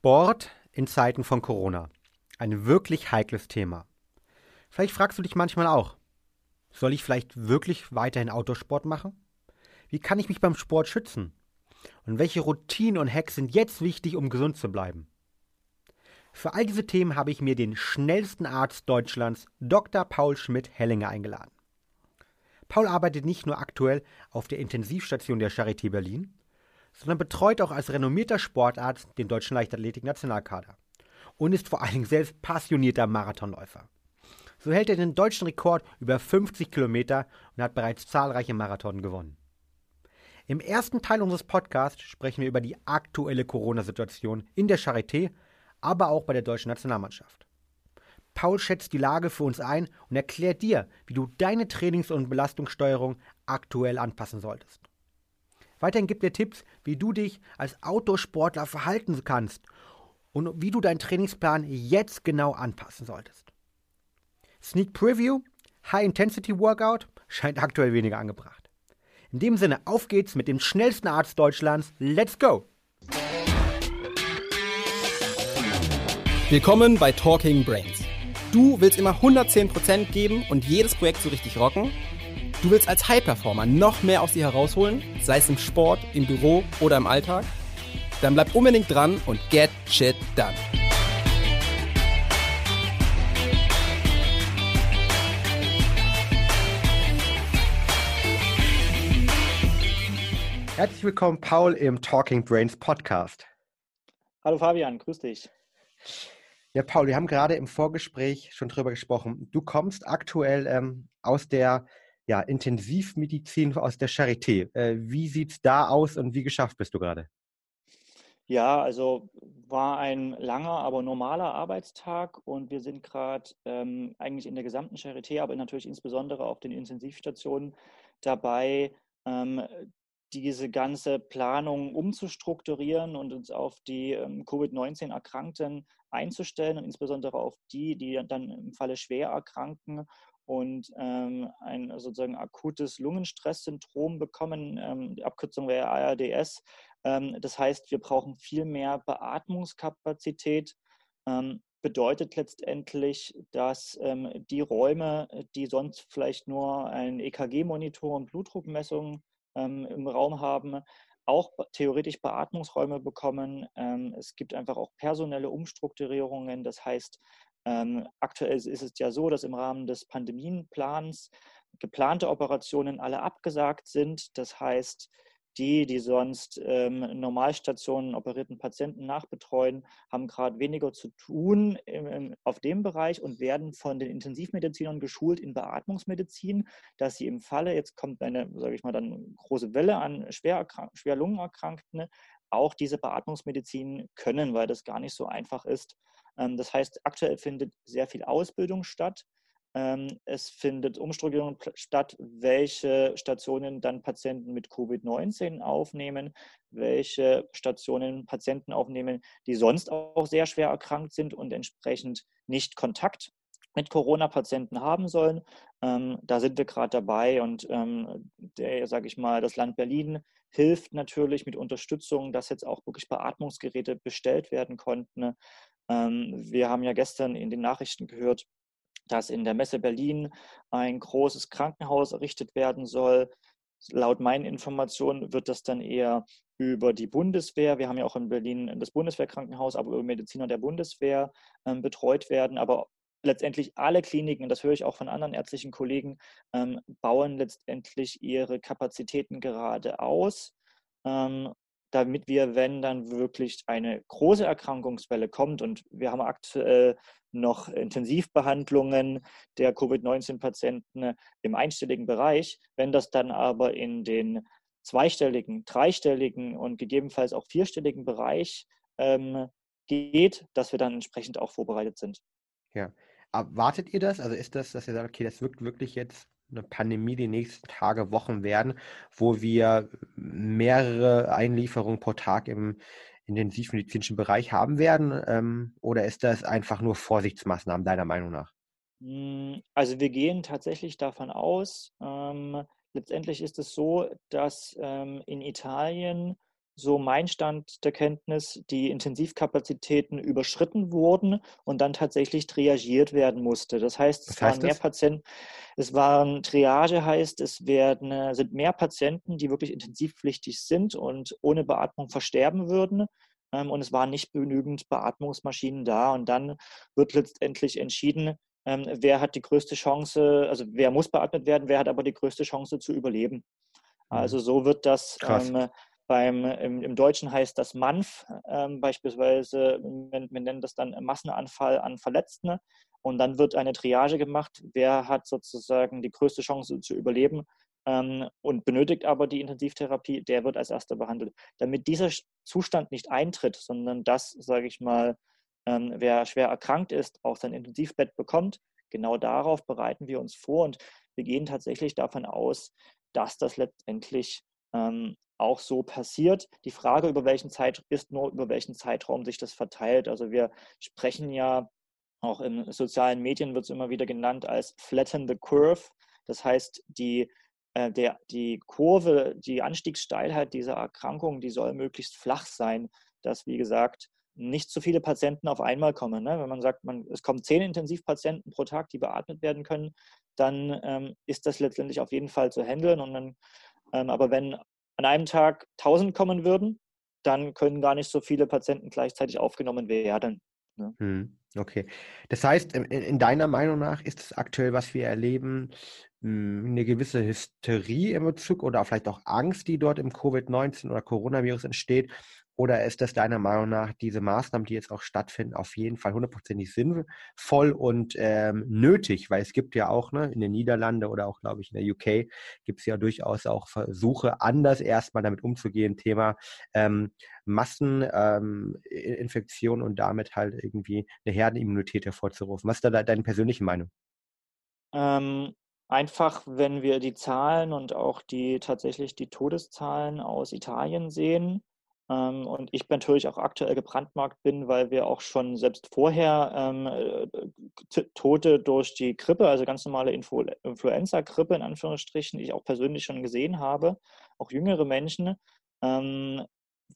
Sport in Zeiten von Corona. Ein wirklich heikles Thema. Vielleicht fragst du dich manchmal auch, soll ich vielleicht wirklich weiterhin Outdoor-Sport machen? Wie kann ich mich beim Sport schützen? Und welche Routinen und Hacks sind jetzt wichtig, um gesund zu bleiben? Für all diese Themen habe ich mir den schnellsten Arzt Deutschlands, Dr. Paul Schmidt-Hellinger, eingeladen. Paul arbeitet nicht nur aktuell auf der Intensivstation der Charité Berlin, sondern betreut auch als renommierter Sportarzt den deutschen Leichtathletik-Nationalkader und ist vor allen Dingen selbst passionierter Marathonläufer. So hält er den deutschen Rekord über 50 Kilometer und hat bereits zahlreiche Marathon gewonnen. Im ersten Teil unseres Podcasts sprechen wir über die aktuelle Corona-Situation in der Charité, aber auch bei der deutschen Nationalmannschaft. Paul schätzt die Lage für uns ein und erklärt dir, wie du deine Trainings- und Belastungssteuerung aktuell anpassen solltest. Weiterhin gibt er Tipps, wie du dich als Outdoor-Sportler verhalten kannst und wie du deinen Trainingsplan jetzt genau anpassen solltest. Sneak Preview, High Intensity Workout scheint aktuell weniger angebracht. In dem Sinne, auf geht's mit dem schnellsten Arzt Deutschlands. Let's go! Willkommen bei Talking Brains. Du willst immer 110% geben und jedes Projekt so richtig rocken? Du willst als High-Performer noch mehr aus dir herausholen, sei es im Sport, im Büro oder im Alltag? Dann bleib unbedingt dran und get shit done. Herzlich willkommen, Paul, im Talking Brains Podcast. Hallo Fabian, grüß dich. Ja, Paul, wir haben gerade im Vorgespräch schon drüber gesprochen. Du kommst aktuell ähm, aus der ja, Intensivmedizin aus der Charité. Äh, wie sieht es da aus und wie geschafft bist du gerade? Ja, also war ein langer, aber normaler Arbeitstag und wir sind gerade ähm, eigentlich in der gesamten Charité, aber natürlich insbesondere auf den Intensivstationen dabei, ähm, diese ganze Planung umzustrukturieren und uns auf die ähm, Covid-19-Erkrankten einzustellen und insbesondere auf die, die dann im Falle schwer erkranken und ähm, ein sozusagen akutes Lungenstresssyndrom bekommen. Ähm, die Abkürzung wäre ARDS. Ähm, das heißt, wir brauchen viel mehr Beatmungskapazität. Ähm, bedeutet letztendlich, dass ähm, die Räume, die sonst vielleicht nur ein EKG-Monitor und Blutdruckmessung ähm, im Raum haben, auch theoretisch Beatmungsräume bekommen. es gibt einfach auch personelle Umstrukturierungen. Das heißt, ähm, aktuell ist es ja so, dass im Rahmen des Pandemienplans geplante Operationen alle abgesagt sind. Das heißt, die, die sonst ähm, Normalstationen operierten Patienten nachbetreuen, haben gerade weniger zu tun im, im, auf dem Bereich und werden von den Intensivmedizinern geschult in Beatmungsmedizin, dass sie im Falle, jetzt kommt eine, sage ich mal, dann große Welle an schwer, schwer Lungenerkrankten, auch diese Beatmungsmedizin können, weil das gar nicht so einfach ist, das heißt, aktuell findet sehr viel Ausbildung statt. Ähm, es findet Umstrukturierung statt, welche Stationen dann Patienten mit Covid-19 aufnehmen, welche Stationen Patienten aufnehmen, die sonst auch sehr schwer erkrankt sind und entsprechend nicht Kontakt mit Corona-Patienten haben sollen. Ähm, da sind wir gerade dabei und ähm, der, sage ich mal, das Land Berlin hilft natürlich mit Unterstützung, dass jetzt auch wirklich Beatmungsgeräte bestellt werden konnten. Ähm, wir haben ja gestern in den Nachrichten gehört, dass in der Messe Berlin ein großes Krankenhaus errichtet werden soll. Laut meinen Informationen wird das dann eher über die Bundeswehr, wir haben ja auch in Berlin das Bundeswehrkrankenhaus, aber über Mediziner der Bundeswehr ähm, betreut werden. Aber letztendlich alle Kliniken, das höre ich auch von anderen ärztlichen Kollegen, ähm, bauen letztendlich ihre Kapazitäten gerade aus. Ähm, damit wir, wenn dann wirklich eine große Erkrankungswelle kommt und wir haben aktuell noch Intensivbehandlungen der Covid-19-Patienten im einstelligen Bereich, wenn das dann aber in den zweistelligen, dreistelligen und gegebenenfalls auch vierstelligen Bereich ähm, geht, dass wir dann entsprechend auch vorbereitet sind. Ja. Erwartet ihr das? Also ist das, dass ihr sagt, okay, das wirkt wirklich jetzt eine Pandemie die nächsten Tage, Wochen werden, wo wir mehrere Einlieferungen pro Tag im intensivmedizinischen Bereich haben werden? Ähm, oder ist das einfach nur Vorsichtsmaßnahmen deiner Meinung nach? Hm, also wir gehen tatsächlich davon aus, ähm, letztendlich ist es so, dass ähm, in Italien so mein Stand der Kenntnis, die Intensivkapazitäten überschritten wurden und dann tatsächlich triagiert werden musste. Das heißt, es Was waren mehr Patienten, es waren Triage heißt, es werden, äh, sind mehr Patienten, die wirklich intensivpflichtig sind und ohne Beatmung versterben würden. Ähm, und es waren nicht genügend Beatmungsmaschinen da. Und dann wird letztendlich entschieden, ähm, wer hat die größte Chance, also wer muss beatmet werden, wer hat aber die größte Chance zu überleben. Also mhm. so wird das ähm, beim, im, im, Deutschen heißt das MANF ähm, beispielsweise, wir, wir, nennen das dann Massenanfall an Verletzten. Und dann wird eine Triage gemacht, wer hat sozusagen die größte Chance zu überleben ähm, und benötigt aber die Intensivtherapie, der wird als erster behandelt. Damit dieser Zustand nicht eintritt, sondern dass, sage ich mal, ähm, wer schwer erkrankt ist, auch sein Intensivbett bekommt, genau darauf bereiten wir uns vor und wir gehen tatsächlich davon aus, dass das letztendlich ähm, auch so passiert. Die Frage über welchen Zeit ist nur über welchen Zeitraum sich das verteilt. Also wir sprechen ja auch in sozialen Medien wird es immer wieder genannt als flatten the curve. Das heißt, die, äh, der, die Kurve, die Anstiegssteilheit dieser Erkrankung, die soll möglichst flach sein, dass, wie gesagt, nicht zu viele Patienten auf einmal kommen. Ne? Wenn man sagt, man, es kommen zehn Intensivpatienten pro Tag, die beatmet werden können, dann ähm, ist das letztendlich auf jeden Fall zu handeln. Und dann, ähm, aber wenn an einem Tag 1000 kommen würden, dann können gar nicht so viele Patienten gleichzeitig aufgenommen werden. Ne? Hm, okay. Das heißt, in, in, deiner Meinung nach ist es aktuell, was wir erleben, hm, eine gewisse Hysterie im Bezug oder vielleicht auch Angst, die dort im Covid-19 oder Coronavirus entsteht, oder ist das deiner Meinung nach diese Maßnahmen, die jetzt auch stattfinden, auf jeden Fall hundertprozentig sinnvoll und ähm, nötig? Weil es gibt ja auch ne, in den Niederlanden oder auch, glaube ich, in der UK gibt es ja durchaus auch Versuche, anders erstmal damit umzugehen. Thema ähm, Masseninfektion ähm, und damit halt irgendwie eine Herdenimmunität hervorzurufen. Was ist da deine persönliche Meinung? Ähm, einfach, wenn wir die Zahlen und auch die tatsächlich die Todeszahlen aus Italien sehen, und ich natürlich auch aktuell gebrandmarkt bin, weil wir auch schon selbst vorher ähm, äh, Tote durch die Grippe, also ganz normale Influ Influenza-Grippe in Anführungsstrichen, ich auch persönlich schon gesehen habe, auch jüngere Menschen, ähm,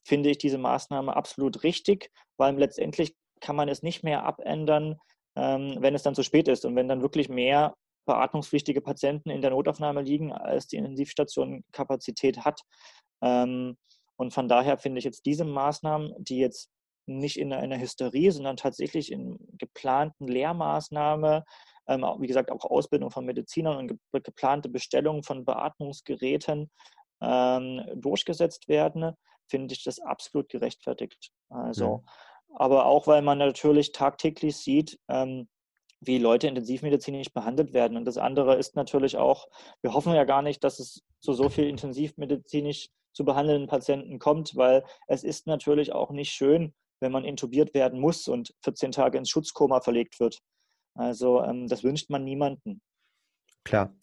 finde ich diese Maßnahme absolut richtig, weil letztendlich kann man es nicht mehr abändern, ähm, wenn es dann zu spät ist und wenn dann wirklich mehr beatmungspflichtige Patienten in der Notaufnahme liegen, als die Intensivstation Kapazität hat. Ähm, und von daher finde ich jetzt diese Maßnahmen, die jetzt nicht in einer Hysterie, sondern tatsächlich in geplanten Lehrmaßnahme, ähm, wie gesagt, auch Ausbildung von Medizinern und ge geplante Bestellung von Beatmungsgeräten ähm, durchgesetzt werden, finde ich das absolut gerechtfertigt. Also, mhm. aber auch weil man natürlich tagtäglich sieht, ähm, wie Leute intensivmedizinisch behandelt werden. Und das andere ist natürlich auch, wir hoffen ja gar nicht, dass es zu so viel intensivmedizinisch zu behandelnden Patienten kommt, weil es ist natürlich auch nicht schön, wenn man intubiert werden muss und 14 Tage ins Schutzkoma verlegt wird. Also ähm, das wünscht man niemanden. Klar.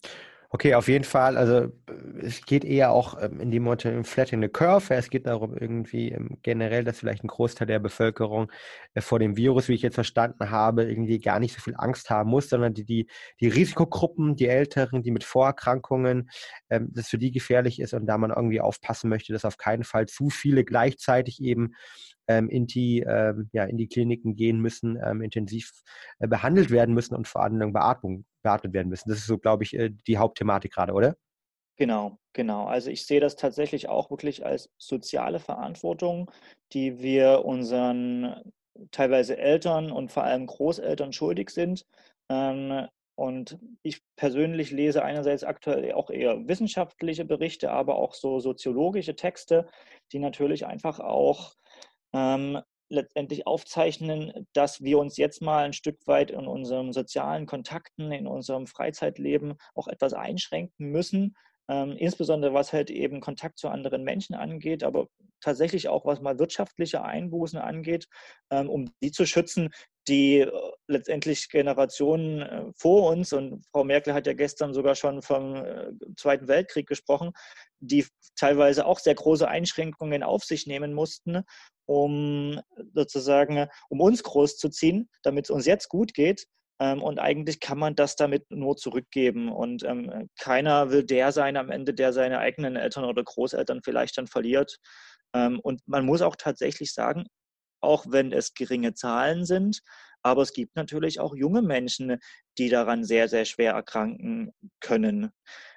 Okay, auf jeden Fall. Also es geht eher auch ähm, in die Motto Flattening the Curve. Es geht darum, irgendwie ähm, generell, dass vielleicht ein Großteil der Bevölkerung äh, vor dem Virus, wie ich jetzt verstanden habe, irgendwie gar nicht so viel Angst haben muss, sondern die, die, die Risikogruppen, die Älteren, die mit Vorerkrankungen, ähm, das für die gefährlich ist und da man irgendwie aufpassen möchte, dass auf keinen Fall zu viele gleichzeitig eben ähm, in, die, ähm, ja, in die Kliniken gehen müssen, ähm, intensiv äh, behandelt werden müssen und vor allem Beatmung, beatmet werden müssen. Das ist so, glaube ich, äh, die Hauptthematik gerade, oder? Genau, genau. Also ich sehe das tatsächlich auch wirklich als soziale Verantwortung, die wir unseren teilweise Eltern und vor allem Großeltern schuldig sind. Ähm, und ich persönlich lese einerseits aktuell auch eher wissenschaftliche Berichte, aber auch so soziologische Texte, die natürlich einfach auch ähm, letztendlich aufzeichnen, dass wir uns jetzt mal ein Stück weit in unseren sozialen Kontakten, in unserem Freizeitleben auch etwas einschränken müssen, ähm, insbesondere was halt eben Kontakt zu anderen Menschen angeht, aber tatsächlich auch was mal wirtschaftliche Einbußen angeht, ähm, um die zu schützen, die äh, letztendlich Generationen äh, vor uns, und Frau Merkel hat ja gestern sogar schon vom äh, Zweiten Weltkrieg gesprochen, die teilweise auch sehr große Einschränkungen auf sich nehmen mussten, um sozusagen, um uns großzuziehen, damit es uns jetzt gut geht, ähm, und eigentlich kann man das damit nur zurückgeben. Und ähm, keiner will der sein am Ende, der seine eigenen Eltern oder Großeltern vielleicht dann verliert. Ähm, und man muss auch tatsächlich sagen, auch wenn es geringe Zahlen sind, aber es gibt natürlich auch junge Menschen, die daran sehr, sehr schwer erkranken können.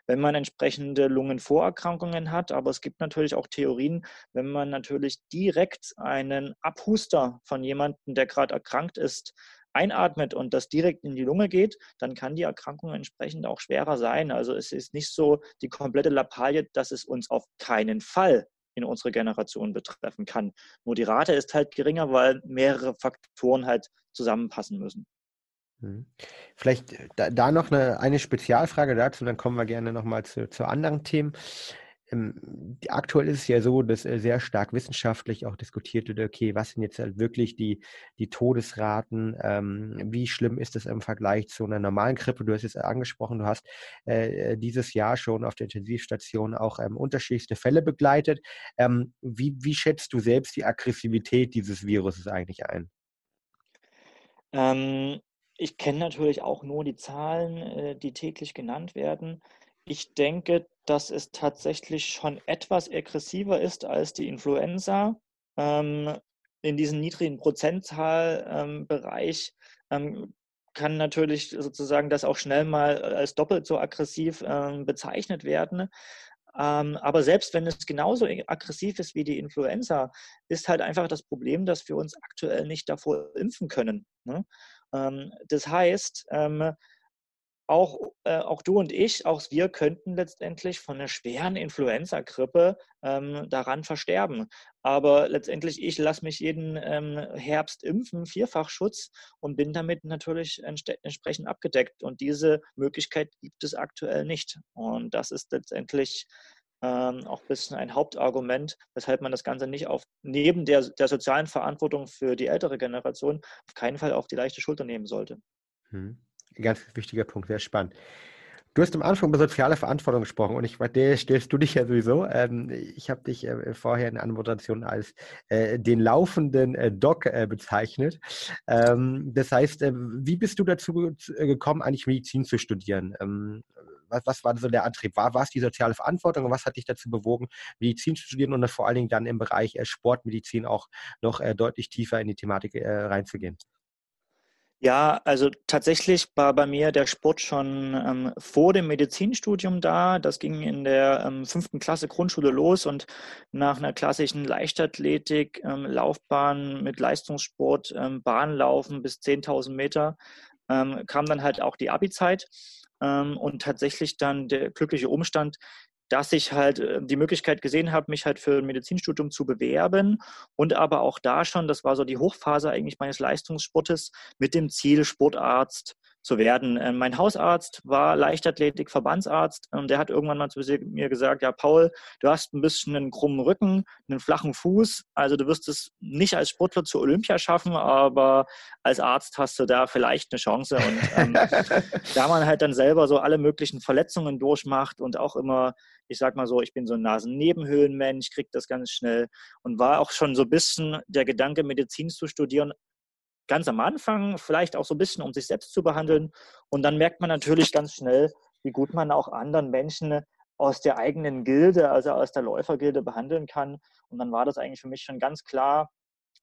Wenn man entsprechende Lungenvorerkrankungen hat, aber es gibt natürlich auch Theorien, wenn man natürlich direkt einen Abhuster von jemandem, der gerade erkrankt ist, einatmet und das direkt in die Lunge geht, dann kann die Erkrankung entsprechend auch schwerer sein. Also es ist nicht so die komplette Lappalie, dass es uns auf keinen Fall in unsere Generation betreffen kann. Nur die Rate ist halt geringer, weil mehrere Faktoren halt zusammenpassen müssen. Mhm. Vielleicht äh, da, da noch eine, eine Spezialfrage dazu, dann kommen wir gerne nochmal zu, zu anderen Themen. Ähm, aktuell ist es ja so, dass äh, sehr stark wissenschaftlich auch diskutiert wird, okay, was sind jetzt halt wirklich die, die Todesraten, ähm, wie schlimm ist es im Vergleich zu einer normalen Grippe? Du hast es angesprochen, du hast äh, dieses Jahr schon auf der Intensivstation auch ähm, unterschiedlichste Fälle begleitet. Ähm, wie, wie schätzt du selbst die Aggressivität dieses Viruses eigentlich ein? Ähm, ich kenne natürlich auch nur die Zahlen, äh, die täglich genannt werden. Ich denke, dass es tatsächlich schon etwas aggressiver ist als die Influenza. Ähm, in diesem niedrigen Prozentzahlbereich ähm, kann natürlich sozusagen das auch schnell mal als doppelt so aggressiv ähm, bezeichnet werden. Ähm, aber selbst wenn es genauso aggressiv ist wie die Influenza, ist halt einfach das Problem, dass wir uns aktuell nicht davor impfen können. Ne? Ähm, das heißt, ähm, auch, äh, auch du und ich, auch wir könnten letztendlich von einer schweren Influenza-Grippe ähm, daran versterben. Aber letztendlich, ich lasse mich jeden ähm, Herbst impfen, Vierfachschutz und bin damit natürlich entsprechend abgedeckt. Und diese Möglichkeit gibt es aktuell nicht. Und das ist letztendlich ähm, auch ein bisschen ein Hauptargument, weshalb man das Ganze nicht auf neben der, der sozialen Verantwortung für die ältere Generation auf keinen Fall auf die leichte Schulter nehmen sollte. Hm ganz wichtiger Punkt, sehr spannend. Du hast am Anfang über soziale Verantwortung gesprochen und ich der stellst du dich ja sowieso. Ähm, ich habe dich äh, vorher in der Anmoderation als äh, den laufenden äh, Doc äh, bezeichnet. Ähm, das heißt, äh, wie bist du dazu äh, gekommen, eigentlich Medizin zu studieren? Ähm, was, was, war so der Antrieb? War, war es die soziale Verantwortung und was hat dich dazu bewogen, Medizin zu studieren und vor allen Dingen dann im Bereich Sportmedizin auch noch deutlich tiefer in die Thematik reinzugehen? Ja, also tatsächlich war bei mir der Sport schon ähm, vor dem Medizinstudium da. Das ging in der ähm, fünften Klasse Grundschule los und nach einer klassischen Leichtathletik, ähm, Laufbahn mit Leistungssport, ähm, Bahnlaufen bis 10.000 Meter ähm, kam dann halt auch die Abi-Zeit und tatsächlich dann der glückliche Umstand, dass ich halt äh, die Möglichkeit gesehen habe, mich halt für ein Medizinstudium zu bewerben. Und aber auch da schon, das war so die Hochphase eigentlich meines Leistungssportes mit dem Ziel Sportarzt zu werden. Ähm, mein Hausarzt war Leichtathletik-Verbandsarzt und der hat irgendwann mal zu mir gesagt, ja Paul, du hast ein bisschen einen krummen Rücken, einen flachen Fuß, also du wirst es nicht als Sportler zur Olympia schaffen, aber als Arzt hast du da vielleicht eine Chance. Und ähm, da man halt dann selber so alle möglichen Verletzungen durchmacht und auch immer, ich sag mal so, ich bin so ein Nasennebenhöhlenmensch, krieg das ganz schnell und war auch schon so ein bisschen der Gedanke, Medizin zu studieren, ganz am Anfang, vielleicht auch so ein bisschen, um sich selbst zu behandeln. Und dann merkt man natürlich ganz schnell, wie gut man auch anderen Menschen aus der eigenen Gilde, also aus der Läufergilde behandeln kann. Und dann war das eigentlich für mich schon ganz klar,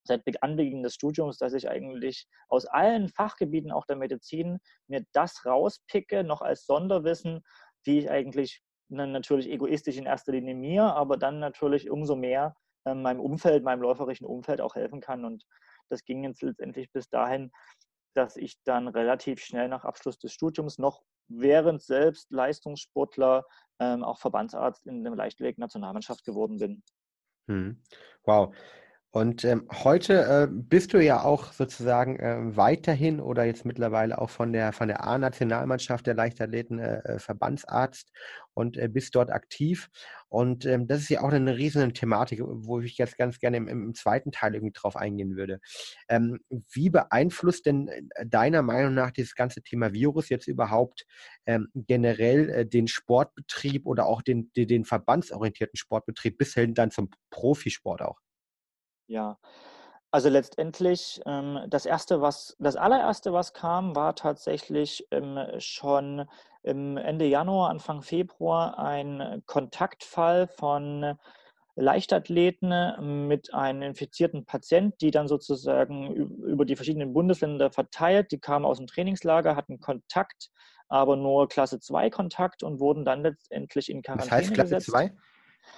seit Anbeginn des Studiums, dass ich eigentlich aus allen Fachgebieten, auch der Medizin, mir das rauspicke, noch als Sonderwissen, wie ich eigentlich natürlich egoistisch in erster Linie mir, aber dann natürlich umso mehr äh, meinem Umfeld, meinem läuferischen Umfeld auch helfen kann. Und das ging jetzt letztendlich bis dahin, dass ich dann relativ schnell nach Abschluss des Studiums noch während selbst Leistungssportler ähm, auch Verbandsarzt in der Leichtathletik-Nationalmannschaft geworden bin. Hm. Wow. Und ähm, heute äh, bist du ja auch sozusagen äh, weiterhin oder jetzt mittlerweile auch von der von der A-Nationalmannschaft der Leichtathleten äh, äh Verbandsarzt und äh, bist dort aktiv. Und ähm, das ist ja auch eine riesige Thematik, wo ich jetzt ganz gerne im, im zweiten Teil irgendwie drauf eingehen würde. Ähm, wie beeinflusst denn äh, deiner Meinung nach dieses ganze Thema Virus jetzt überhaupt ähm, generell den Sportbetrieb oder auch den, den, den verbandsorientierten Sportbetrieb bis hin dann zum Profisport auch? Ja, also letztendlich ähm, das erste, was das allererste, was kam, war tatsächlich ähm, schon im Ende Januar, Anfang Februar ein Kontaktfall von Leichtathleten mit einem infizierten Patient, die dann sozusagen über die verschiedenen Bundesländer verteilt, die kamen aus dem Trainingslager, hatten Kontakt, aber nur Klasse 2 Kontakt und wurden dann letztendlich in Quarantäne Was heißt Klasse gesetzt. 2?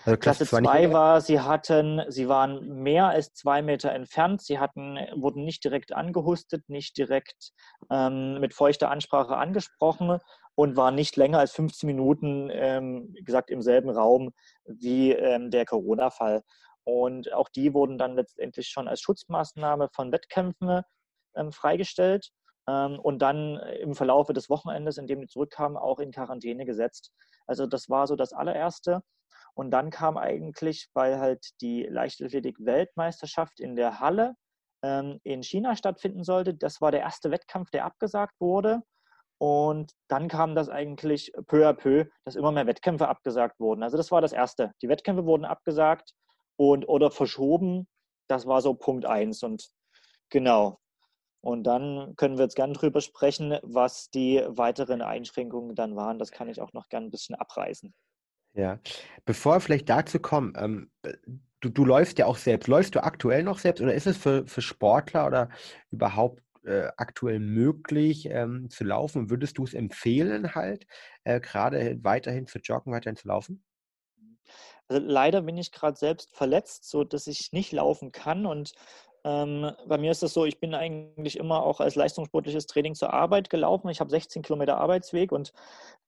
Also Klasse 2 war, sie hatten, sie waren mehr als zwei Meter entfernt, sie hatten, wurden nicht direkt angehustet, nicht direkt ähm, mit feuchter Ansprache angesprochen und waren nicht länger als 15 Minuten, ähm, gesagt, im selben Raum wie ähm, der Corona-Fall. Und auch die wurden dann letztendlich schon als Schutzmaßnahme von Wettkämpfen ähm, freigestellt und dann im Verlaufe des Wochenendes, in dem die zurückkamen, auch in Quarantäne gesetzt. Also das war so das allererste. Und dann kam eigentlich, weil halt die Leichtathletik-Weltmeisterschaft in der Halle ähm, in China stattfinden sollte, das war der erste Wettkampf, der abgesagt wurde. Und dann kam das eigentlich peu à peu, dass immer mehr Wettkämpfe abgesagt wurden. Also das war das Erste. Die Wettkämpfe wurden abgesagt und oder verschoben. Das war so Punkt eins. Und genau. Und dann können wir jetzt gern drüber sprechen, was die weiteren Einschränkungen dann waren. Das kann ich auch noch gern ein bisschen abreißen. Ja, bevor wir vielleicht dazu kommen, ähm, du, du läufst ja auch selbst. Läufst du aktuell noch selbst oder ist es für, für Sportler oder überhaupt äh, aktuell möglich ähm, zu laufen? Würdest du es empfehlen, halt äh, gerade weiterhin zu joggen, weiterhin zu laufen? Also leider bin ich gerade selbst verletzt, so dass ich nicht laufen kann und bei mir ist es so, ich bin eigentlich immer auch als leistungssportliches Training zur Arbeit gelaufen. Ich habe 16 Kilometer Arbeitsweg und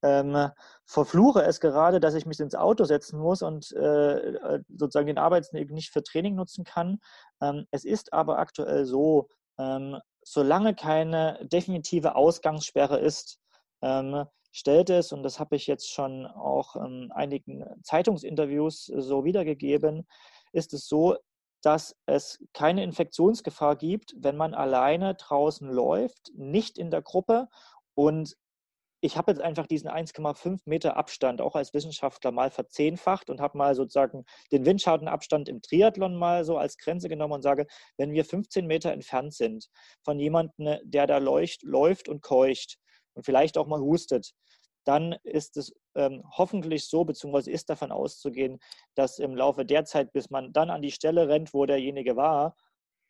ähm, verfluche es gerade, dass ich mich ins Auto setzen muss und äh, äh, sozusagen den Arbeitsweg nicht für Training nutzen kann. Ähm, es ist aber aktuell so, ähm, solange keine definitive Ausgangssperre ist, ähm, stellt es, und das habe ich jetzt schon auch in einigen Zeitungsinterviews so wiedergegeben, ist es so, dass es keine Infektionsgefahr gibt, wenn man alleine draußen läuft, nicht in der Gruppe. Und ich habe jetzt einfach diesen 1,5 Meter Abstand auch als Wissenschaftler mal verzehnfacht und habe mal sozusagen den Windschadenabstand im Triathlon mal so als Grenze genommen und sage, wenn wir 15 Meter entfernt sind von jemandem, der da leucht, läuft und keucht und vielleicht auch mal hustet, dann ist es ähm, hoffentlich so, beziehungsweise ist davon auszugehen, dass im Laufe der Zeit, bis man dann an die Stelle rennt, wo derjenige war,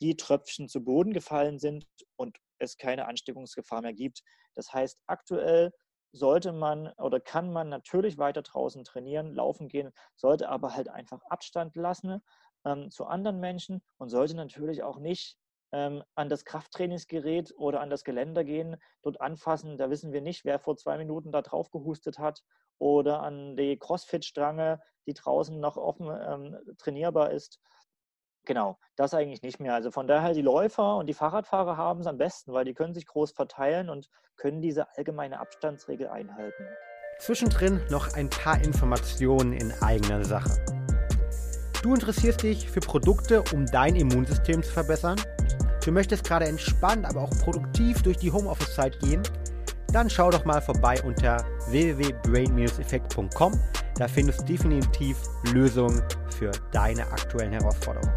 die Tröpfchen zu Boden gefallen sind und es keine Ansteckungsgefahr mehr gibt. Das heißt, aktuell sollte man oder kann man natürlich weiter draußen trainieren, laufen gehen, sollte aber halt einfach Abstand lassen ähm, zu anderen Menschen und sollte natürlich auch nicht ähm, an das Krafttrainingsgerät oder an das Geländer gehen, dort anfassen. Da wissen wir nicht, wer vor zwei Minuten da drauf gehustet hat oder an die Crossfit-Strange, die draußen noch offen ähm, trainierbar ist. Genau, das eigentlich nicht mehr. Also von daher, die Läufer und die Fahrradfahrer haben es am besten, weil die können sich groß verteilen und können diese allgemeine Abstandsregel einhalten. Zwischendrin noch ein paar Informationen in eigener Sache. Du interessierst dich für Produkte, um dein Immunsystem zu verbessern? Du möchtest gerade entspannt, aber auch produktiv durch die Homeoffice-Zeit gehen? Dann schau doch mal vorbei unter www.brain-effekt.com. Da findest du definitiv Lösungen für deine aktuellen Herausforderungen.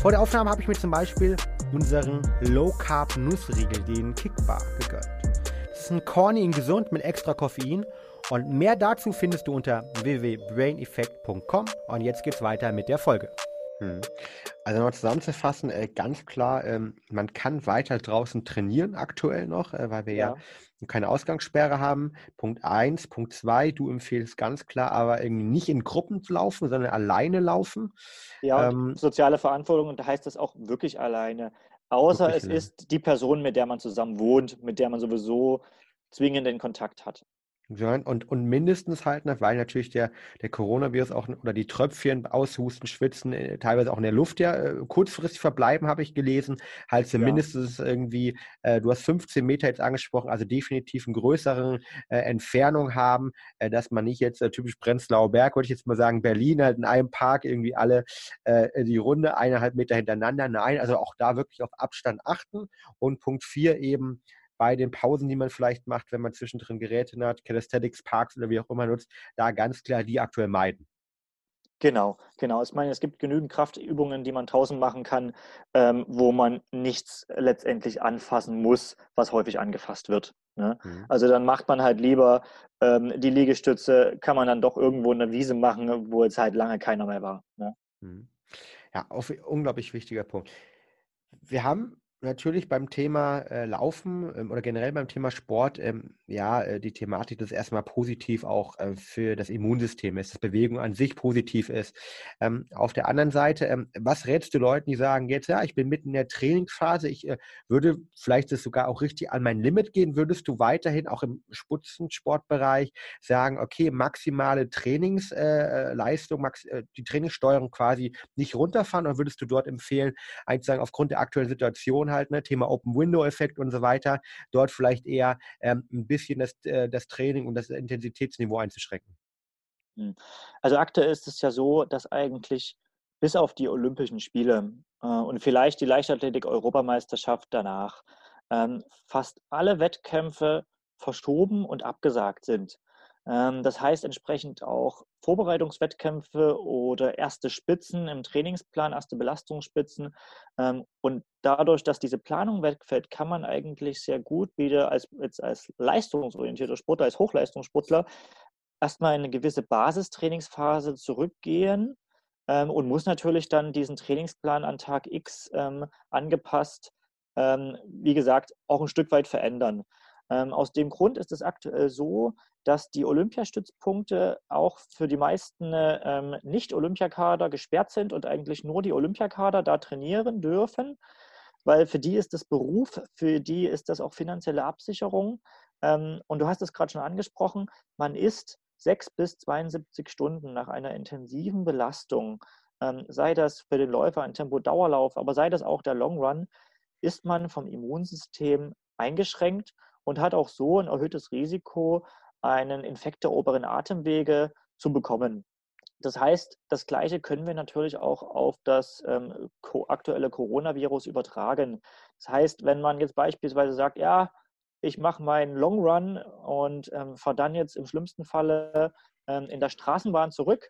Vor der Aufnahme habe ich mir zum Beispiel unseren Low Carb Nussriegel, den Kickbar, gegönnt. Das ist ein corny und gesund mit extra Koffein und mehr dazu findest du unter www.braineffect.com. Und jetzt geht's weiter mit der Folge. Hm. Also nochmal zusammenzufassen, äh, ganz klar, ähm, man kann weiter draußen trainieren aktuell noch, äh, weil wir ja. ja keine Ausgangssperre haben. Punkt eins, Punkt zwei, du empfehlst ganz klar, aber irgendwie nicht in Gruppen zu laufen, sondern alleine laufen. Ja, ähm, soziale Verantwortung und da heißt das auch wirklich alleine. Außer wirklich es ist die Person, mit der man zusammen wohnt, mit der man sowieso zwingend in Kontakt hat. Und, und mindestens halt, weil natürlich der, der Coronavirus auch oder die Tröpfchen, Aushusten, Schwitzen, äh, teilweise auch in der Luft ja äh, kurzfristig verbleiben, habe ich gelesen. Halt ja. mindestens irgendwie, äh, du hast 15 Meter jetzt angesprochen, also definitiv eine größere äh, Entfernung haben, äh, dass man nicht jetzt äh, typisch Prenzlauer Berg, würde ich jetzt mal sagen, Berlin halt in einem Park irgendwie alle die Runde eineinhalb Meter hintereinander. Nein, also auch da wirklich auf Abstand achten. Und Punkt vier eben, bei den Pausen, die man vielleicht macht, wenn man zwischendrin Geräte hat, Calisthenics, Parks oder wie auch immer nutzt, da ganz klar die aktuell meiden. Genau, genau. Ich meine, es gibt genügend Kraftübungen, die man draußen machen kann, ähm, wo man nichts letztendlich anfassen muss, was häufig angefasst wird. Ne? Mhm. Also dann macht man halt lieber ähm, die Liegestütze, kann man dann doch irgendwo in der Wiese machen, wo jetzt halt lange keiner mehr war. Ne? Mhm. Ja, auf, unglaublich wichtiger Punkt. Wir haben natürlich beim Thema äh, Laufen ähm, oder generell beim Thema Sport, ähm, ja, äh, die Thematik, dass erstmal positiv auch äh, für das Immunsystem ist, dass Bewegung an sich positiv ist. Ähm, auf der anderen Seite, ähm, was rätst du Leuten, die sagen, jetzt, ja, ich bin mitten in der Trainingsphase, ich äh, würde vielleicht das sogar auch richtig an mein Limit gehen, würdest du weiterhin auch im Spitzensportbereich sagen, okay, maximale Trainingsleistung, äh, max, äh, die Trainingssteuerung quasi nicht runterfahren oder würdest du dort empfehlen, eigentlich sagen, aufgrund der aktuellen Situation halt, ne, Thema Open-Window-Effekt und so weiter, dort vielleicht eher ähm, ein bisschen das, äh, das Training und das Intensitätsniveau einzuschränken? Hm. Also aktuell ist es ja so, dass eigentlich bis auf die Olympischen Spiele äh, und vielleicht die Leichtathletik-Europameisterschaft danach ähm, fast alle Wettkämpfe verschoben und abgesagt sind. Ähm, das heißt entsprechend auch Vorbereitungswettkämpfe oder erste Spitzen im Trainingsplan, erste Belastungsspitzen. Ähm, und dadurch, dass diese Planung wegfällt, kann man eigentlich sehr gut wieder als, als, als leistungsorientierter Sportler, als Hochleistungssportler erstmal in eine gewisse Basistrainingsphase zurückgehen ähm, und muss natürlich dann diesen Trainingsplan an Tag X angepasst, wie gesagt, auch ein Stück weit verändern. Ähm, aus dem Grund ist es aktuell so, dass die Olympiastützpunkte auch für die meisten ähm, Nicht-Olympiakader gesperrt sind und eigentlich nur die Olympiakader da trainieren dürfen, weil für die ist das Beruf, für die ist das auch finanzielle Absicherung. Ähm, und du hast es gerade schon angesprochen, man ist sechs bis 72 Stunden nach einer intensiven Belastung, ähm, sei das für den Läufer ein Tempo-Dauerlauf, aber sei das auch der Long Run, ist man vom Immunsystem eingeschränkt und hat auch so ein erhöhtes Risiko, einen Infekt der oberen Atemwege zu bekommen. Das heißt, das Gleiche können wir natürlich auch auf das ähm, aktuelle Coronavirus übertragen. Das heißt, wenn man jetzt beispielsweise sagt, ja, ich mache meinen Long Run und ähm, fahre dann jetzt im schlimmsten Falle ähm, in der Straßenbahn zurück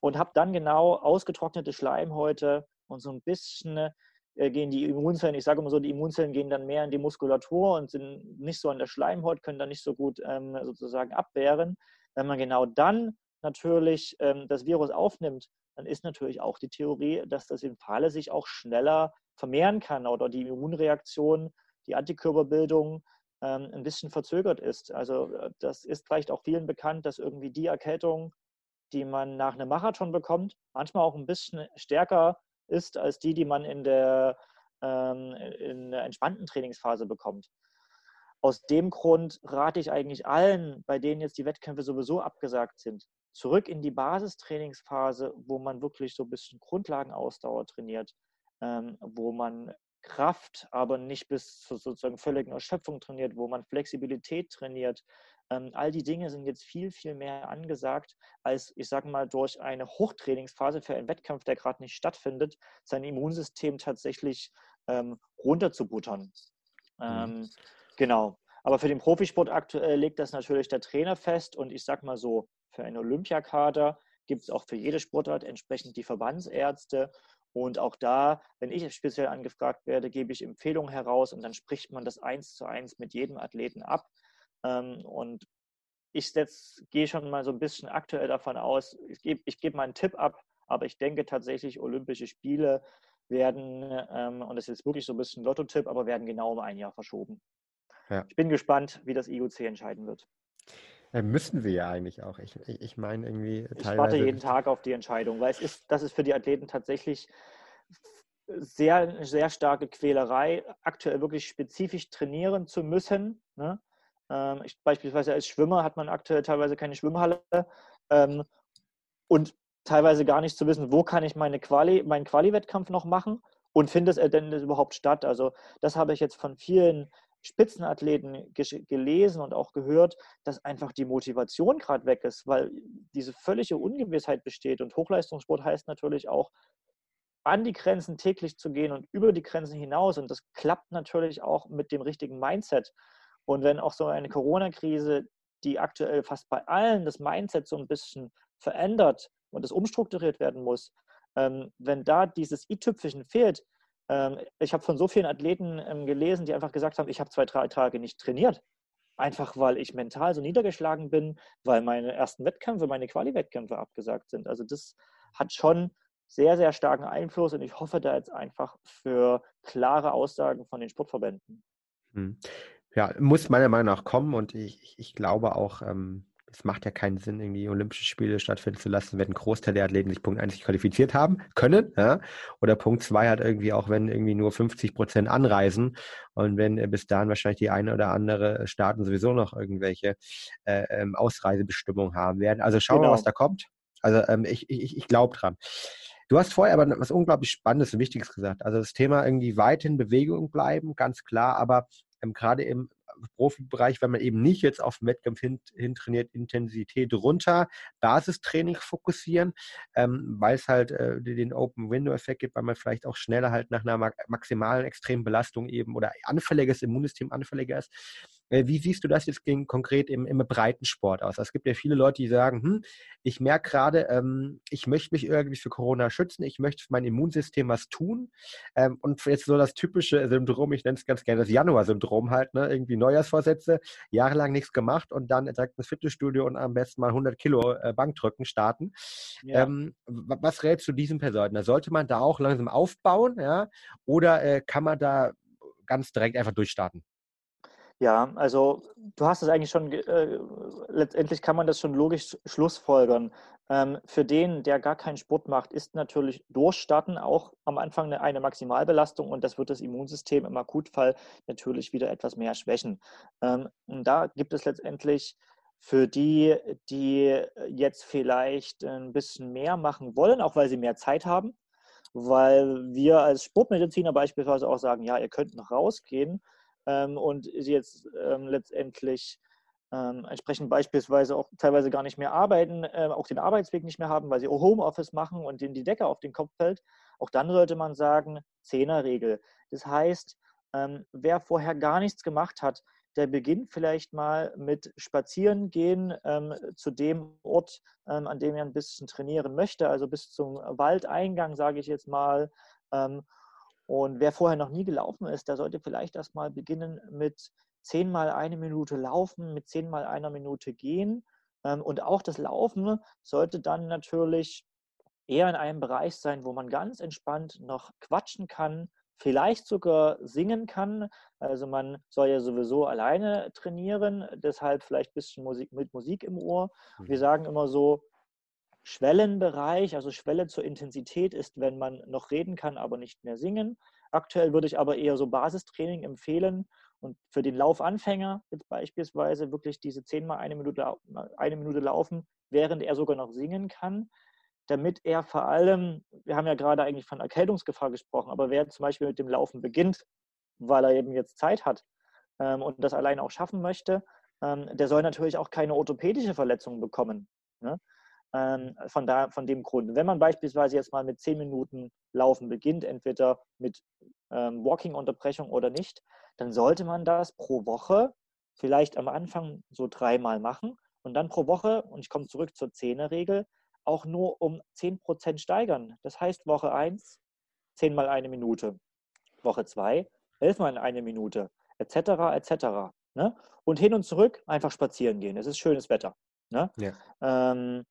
und habe dann genau ausgetrocknete Schleimhäute und so ein bisschen gehen die Immunzellen, ich sage immer so, die Immunzellen gehen dann mehr in die Muskulatur und sind nicht so an der Schleimhaut, können dann nicht so gut ähm, sozusagen abwehren. Wenn man genau dann natürlich ähm, das Virus aufnimmt, dann ist natürlich auch die Theorie, dass das in Falle sich auch schneller vermehren kann oder die Immunreaktion, die Antikörperbildung ähm, ein bisschen verzögert ist. Also äh, das ist vielleicht auch vielen bekannt, dass irgendwie die Erkältung, die man nach einem Marathon bekommt, manchmal auch ein bisschen stärker ist als die, die man in der, ähm, in der entspannten Trainingsphase bekommt. Aus dem Grund rate ich eigentlich allen, bei denen jetzt die Wettkämpfe sowieso abgesagt sind, zurück in die Basistrainingsphase, wo man wirklich so ein bisschen Grundlagenausdauer trainiert, ähm, wo man Kraft, aber nicht bis zur sozusagen völligen Erschöpfung trainiert, wo man Flexibilität trainiert, ähm, all die Dinge sind jetzt viel, viel mehr angesagt, als ich sage mal durch eine Hochtrainingsphase für einen Wettkampf, der gerade nicht stattfindet, sein Immunsystem tatsächlich ähm, runterzubuttern. Mhm. Ähm, genau. Aber für den Profisport aktuell legt das natürlich der Trainer fest und ich sage mal so, für einen Olympiakader gibt es auch für jede Sportart entsprechend die Verbandsärzte. Und auch da, wenn ich speziell angefragt werde, gebe ich Empfehlungen heraus und dann spricht man das eins zu eins mit jedem Athleten ab. Ähm, und ich gehe schon mal so ein bisschen aktuell davon aus, ich gebe ich geb mal einen Tipp ab, aber ich denke tatsächlich, Olympische Spiele werden, ähm, und das ist jetzt wirklich so ein bisschen Lotto-Tipp, aber werden genau um ein Jahr verschoben. Ja. Ich bin gespannt, wie das IOC entscheiden wird. Ja, müssen wir ja eigentlich auch. Ich, ich, ich meine irgendwie. Ich warte jeden Tag auf die Entscheidung, weil es ist, das ist für die Athleten tatsächlich sehr, sehr starke Quälerei, aktuell wirklich spezifisch trainieren zu müssen. Ne? Ähm, ich, beispielsweise als Schwimmer hat man aktuell teilweise keine Schwimmhalle ähm, und teilweise gar nicht zu wissen, wo kann ich meine Quali, meinen Quali-Wettkampf noch machen und findet es denn überhaupt statt. Also das habe ich jetzt von vielen Spitzenathleten gelesen und auch gehört, dass einfach die Motivation gerade weg ist, weil diese völlige Ungewissheit besteht. Und Hochleistungssport heißt natürlich auch, an die Grenzen täglich zu gehen und über die Grenzen hinaus. Und das klappt natürlich auch mit dem richtigen Mindset. Und wenn auch so eine Corona-Krise, die aktuell fast bei allen das Mindset so ein bisschen verändert, und das umstrukturiert werden muss, ähm, wenn da dieses i-Tüpfelchen fehlt, ähm, ich habe von so vielen Athleten ähm, gelesen, die einfach gesagt haben, ich habe zwei, drei Tage nicht trainiert. Einfach weil ich mental so niedergeschlagen bin, weil meine ersten Wettkämpfe, meine Quali-Wettkämpfe abgesagt sind. Also das hat schon sehr, sehr starken Einfluss und ich hoffe da jetzt einfach für klare Aussagen von den Sportverbänden. Ja, muss meiner Meinung nach kommen und ich, ich glaube auch, ähm, es macht ja keinen Sinn, irgendwie Olympische Spiele stattfinden zu lassen, wenn ein Großteil der Athleten sich Punkt 1 nicht qualifiziert haben, können, ja? oder Punkt 2 hat irgendwie auch, wenn irgendwie nur 50 Prozent anreisen und wenn äh, bis dahin wahrscheinlich die eine oder andere Staaten sowieso noch irgendwelche äh, ähm, Ausreisebestimmungen haben werden. Also schauen wir genau. mal, was da kommt. Also ähm, ich, ich, ich glaube dran. Du hast vorher aber was unglaublich Spannendes und Wichtiges gesagt. Also das Thema irgendwie weit in Bewegung bleiben, ganz klar, aber ähm, gerade im Profibereich, wenn man eben nicht jetzt auf den Wettkampf hin, hin trainiert, Intensität runter, Basistraining fokussieren, ähm, weil es halt äh, den Open-Window-Effekt gibt, weil man vielleicht auch schneller halt nach einer maximalen extremen Belastung eben oder anfälliges Immunsystem anfälliger ist. Äh, wie siehst du das jetzt gegen, konkret im, im breiten Sport aus? Es gibt ja viele Leute, die sagen, hm, ich merke gerade, ähm, ich möchte mich irgendwie für Corona schützen, ich möchte für mein Immunsystem was tun. Ähm, und jetzt so das typische Syndrom, ich nenne es ganz gerne das Januar-Syndrom halt, ne? irgendwie Neujahrsvorsätze, jahrelang nichts gemacht und dann direkt ins Fitnessstudio und am besten mal 100 Kilo äh, Bankdrücken starten. Ja. Ähm, was rätst du diesen Personen? Sollte man da auch langsam aufbauen, ja? Oder äh, kann man da ganz direkt einfach durchstarten? Ja, also du hast es eigentlich schon, äh, letztendlich kann man das schon logisch schlussfolgern. Ähm, für den, der gar keinen Sport macht, ist natürlich Durchstarten auch am Anfang eine, eine, Maximalbelastung und das wird das Immunsystem im Akutfall natürlich wieder etwas mehr schwächen. Ähm, und da gibt es letztendlich für die, die jetzt vielleicht ein bisschen mehr machen wollen, auch weil sie mehr Zeit haben, weil wir als Sportmediziner beispielsweise auch sagen, ja, ihr könnt noch rausgehen ähm, und sie jetzt ähm, letztendlich ähm, entsprechend beispielsweise auch teilweise gar nicht mehr arbeiten, äh, auch den Arbeitsweg nicht mehr haben, weil sie Homeoffice machen und denen die Decke auf den Kopf fällt, auch dann sollte man sagen, Zehnerregel. Das heißt, ähm, wer vorher gar nichts gemacht hat, der beginnt vielleicht mal mit Spazieren gehen ähm, zu dem Ort, ähm, an dem er ein bisschen trainieren möchte, also bis zum Waldeingang, sage ich jetzt mal. Ähm, und wer vorher noch nie gelaufen ist, der sollte vielleicht erstmal beginnen mit zehnmal eine Minute laufen, mit zehnmal einer Minute gehen. Ähm, und auch das Laufen sollte dann natürlich eher in einem Bereich sein, wo man ganz entspannt noch quatschen kann, vielleicht sogar singen kann. Also man soll ja sowieso alleine trainieren, deshalb vielleicht ein bisschen Musik mit Musik im Ohr. Wir mhm. sagen immer so, Schwellenbereich, also Schwelle zur Intensität ist, wenn man noch reden kann, aber nicht mehr singen. Aktuell würde ich aber eher so Basistraining empfehlen und für den Laufanfänger jetzt beispielsweise wirklich diese zehnmal eine Minute, eine Minute laufen, während er sogar noch singen kann, damit er vor allem, wir haben ja gerade eigentlich von Erkältungsgefahr gesprochen, aber wer zum Beispiel mit dem Laufen beginnt, weil er eben jetzt Zeit hat ähm, und das alleine auch schaffen möchte, ähm, der soll natürlich auch keine orthopädische Verletzung bekommen. Ne? Ähm, von, da, von dem Grund. Wenn man beispielsweise jetzt mal mit zehn Minuten Laufen beginnt, entweder mit ähm, Walking-Unterbrechung oder nicht, dann sollte man das pro Woche vielleicht am Anfang so dreimal machen und dann pro Woche, und ich komme zurück zur Zehnerregel, auch nur um 10% steigern. Das heißt, Woche 1 10 mal eine Minute, Woche 2 11 mal eine Minute, etc. etc. Ne? Und hin und zurück einfach spazieren gehen. Es ist schönes Wetter. Ne? Ja. Ähm,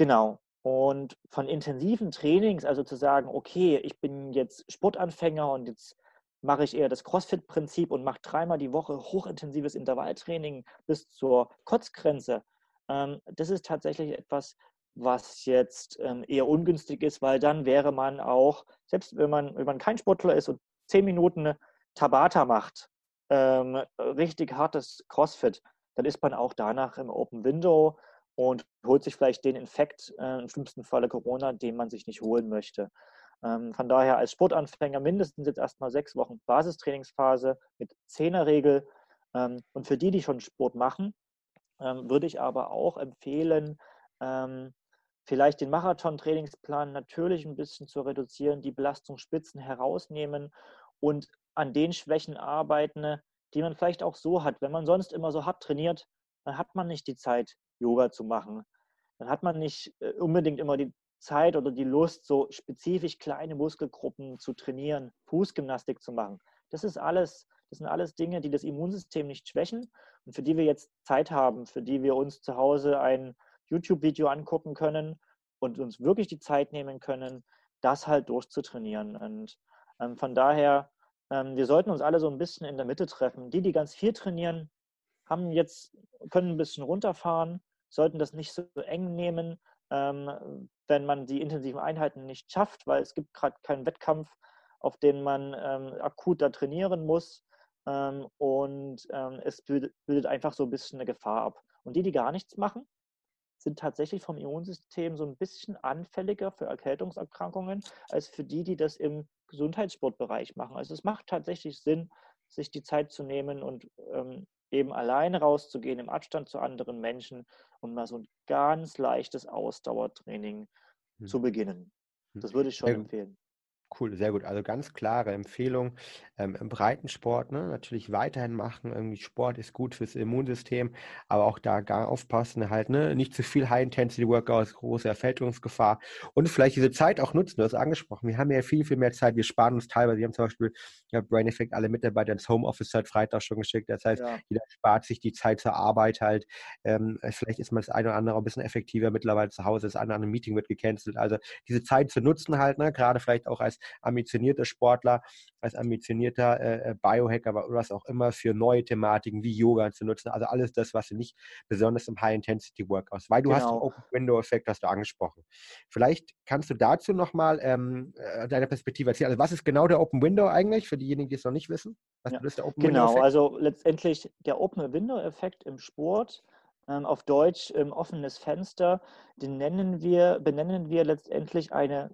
Genau. Und von intensiven Trainings, also zu sagen, okay, ich bin jetzt Sportanfänger und jetzt mache ich eher das CrossFit-Prinzip und mache dreimal die Woche hochintensives Intervalltraining bis zur Kotzgrenze. Ähm, das ist tatsächlich etwas, was jetzt ähm, eher ungünstig ist, weil dann wäre man auch, selbst wenn man, wenn man kein Sportler ist und zehn Minuten Tabata macht, ähm, richtig hartes CrossFit, dann ist man auch danach im Open Window und holt sich vielleicht den Infekt, äh, im schlimmsten Falle Corona, den man sich nicht holen möchte. Ähm, von daher als Sportanfänger mindestens jetzt erstmal sechs Wochen Basistrainingsphase mit Zehnerregel. Ähm, und für die, die schon Sport machen, ähm, würde ich aber auch empfehlen, ähm, vielleicht den Marathon-Trainingsplan natürlich ein bisschen zu reduzieren, die Belastungsspitzen herausnehmen und an den Schwächen arbeiten, die man vielleicht auch so hat. Wenn man sonst immer so hart trainiert, dann hat man nicht die Zeit, Yoga zu machen. dann hat man nicht äh, unbedingt immer die Zeit oder die Lust, so spezifisch kleine Muskelgruppen zu trainieren, Fußgymnastik zu machen. Das ist alles, das sind alles Dinge, die das Immunsystem nicht schwächen und für die wir jetzt Zeit haben, für die wir uns zu Hause ein YouTube-Video angucken können und uns wirklich die Zeit nehmen können, das halt durchzutrainieren. Und ähm, von daher, ähm, wir sollten uns alle so ein bisschen in der Mitte treffen. Die, die ganz viel trainieren, haben jetzt, können ein bisschen runterfahren, sollten das nicht so eng nehmen, ähm, wenn man die intensiven Einheiten nicht schafft, weil es gibt gerade keinen Wettkampf, auf den man ähm, akut da trainieren muss. Ähm, und es bildet, bildet einfach so ein bisschen eine Gefahr ab. Und die, die gar nichts machen, sind tatsächlich vom Immunsystem so ein bisschen anfälliger für Erkältungserkrankungen als für die, die das im Gesundheitssportbereich machen. Also es macht tatsächlich Sinn, sich die Zeit zu nehmen und ähm, eben alleine rauszugehen im Abstand zu anderen Menschen und mal so ein ganz leichtes Ausdauertraining hm. zu beginnen. Hm. Das würde ich schon ja, empfehlen. Cool, sehr gut. Also ganz klare Empfehlung ähm, im Breitensport, ne? natürlich weiterhin machen. Irgendwie Sport ist gut fürs Immunsystem, aber auch da gar aufpassen, halt, ne? nicht zu viel High-Intensity-Workouts, große Erfältungsgefahr und vielleicht diese Zeit auch nutzen. Du hast angesprochen, wir haben ja viel, viel mehr Zeit. Wir sparen uns teilweise, wir haben zum Beispiel ja, Brain Effect alle Mitarbeiter ins Homeoffice seit Freitag schon geschickt. Das heißt, ja. jeder spart sich die Zeit zur Arbeit halt. Ähm, vielleicht ist man das eine oder andere ein bisschen effektiver mittlerweile zu Hause. Das eine oder andere Meeting wird gecancelt. Also diese Zeit zu nutzen halt, ne? gerade vielleicht auch als ambitionierter Sportler, als ambitionierter äh, äh Biohacker oder was auch immer für neue Thematiken wie Yoga zu nutzen. Also alles das, was du nicht besonders im High-Intensity-Workouts, weil du genau. hast den Open-Window-Effekt, hast du angesprochen. Vielleicht kannst du dazu nochmal ähm, äh, deine Perspektive erzählen. Also was ist genau der Open Window eigentlich für diejenigen, die es noch nicht wissen? Was ja. ist der Open genau, also letztendlich der Open Window-Effekt im Sport auf Deutsch ähm, offenes Fenster, den nennen wir, benennen wir letztendlich ein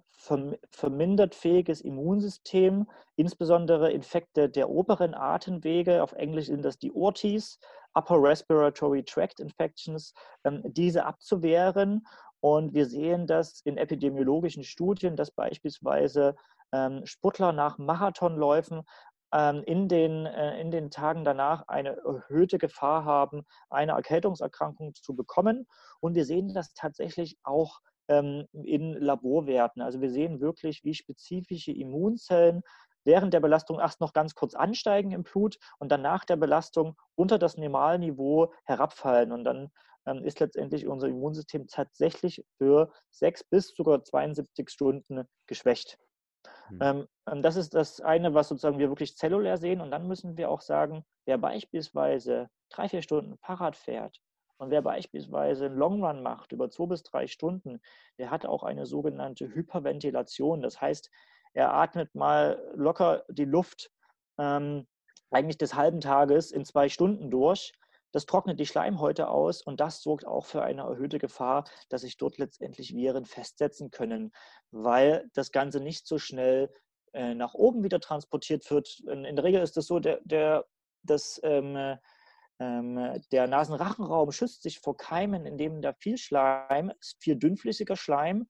vermindert fähiges Immunsystem, insbesondere Infekte der oberen Atemwege, auf Englisch sind das die ORTIs, Upper Respiratory Tract Infections, ähm, diese abzuwehren. Und wir sehen das in epidemiologischen Studien, dass beispielsweise Sportler nach Marathonläufen ähm, in, den, äh, in den Tagen danach eine erhöhte Gefahr haben, eine Erkältungserkrankung zu bekommen. Und wir sehen das tatsächlich auch ähm, in Laborwerten. Also wir sehen wirklich, wie spezifische Immunzellen während der Belastung erst noch ganz kurz ansteigen im Blut und dann nach der Belastung unter das Normalniveau herabfallen. Und dann ähm, ist letztendlich unser Immunsystem tatsächlich für sechs bis sogar 72 Stunden geschwächt. Mhm. Ähm, das ist das eine, was sozusagen wir wirklich zellulär sehen. Und dann müssen wir auch sagen, wer beispielsweise drei, vier Stunden Fahrrad fährt und wer beispielsweise einen Long Run macht über zwei bis drei Stunden, der hat auch eine sogenannte Hyperventilation. Das heißt, er atmet mal locker die Luft ähm, eigentlich des halben Tages in zwei Stunden durch das trocknet die Schleimhäute aus und das sorgt auch für eine erhöhte Gefahr, dass sich dort letztendlich Viren festsetzen können, weil das Ganze nicht so schnell äh, nach oben wieder transportiert wird. In, der Regel ist es so, der, der, das, ähm, ähm, der Nasenrachenraum schützt sich vor Keimen, indem da viel Schleim, viel dünnflüssiger Schleim,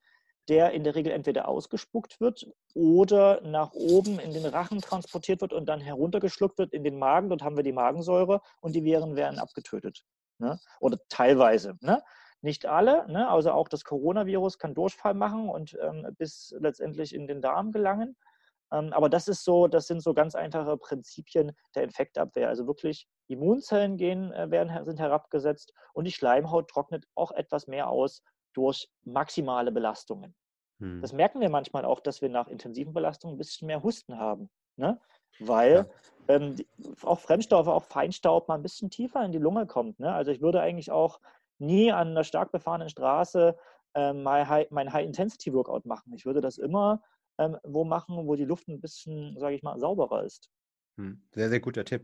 der in der Regel entweder ausgespuckt wird oder nach oben in den Rachen transportiert wird und dann heruntergeschluckt wird in den Magen. Dort haben wir die Magensäure und die Viren werden abgetötet. Ne? Oder teilweise. Ne? Nicht alle, ne? also auch das Coronavirus kann Durchfall machen und ähm, bis letztendlich in den Darm gelangen. Ähm, aber das ist so, das sind so ganz einfache Prinzipien der Infektabwehr. Also wirklich Immunzellen gehen, äh, werden, sind herabgesetzt und die Schleimhaut trocknet auch etwas mehr aus durch maximale Belastungen. Hm. Das merken wir manchmal auch, dass wir nach intensiven Belastungen ein bisschen mehr Husten haben. Ne? Weil ja. ähm, auch Fremdstoffe, auch Feinstaub mal ein bisschen tiefer in die Lunge kommt. Ne? Also ich würde eigentlich auch nie an einer stark befahrenen Straße äh, mein High-Intensity-Workout machen. Ich würde das immer ähm, wo machen, wo die Luft ein bisschen, sage ich mal, sauberer ist. Hm. Sehr, sehr guter Tipp.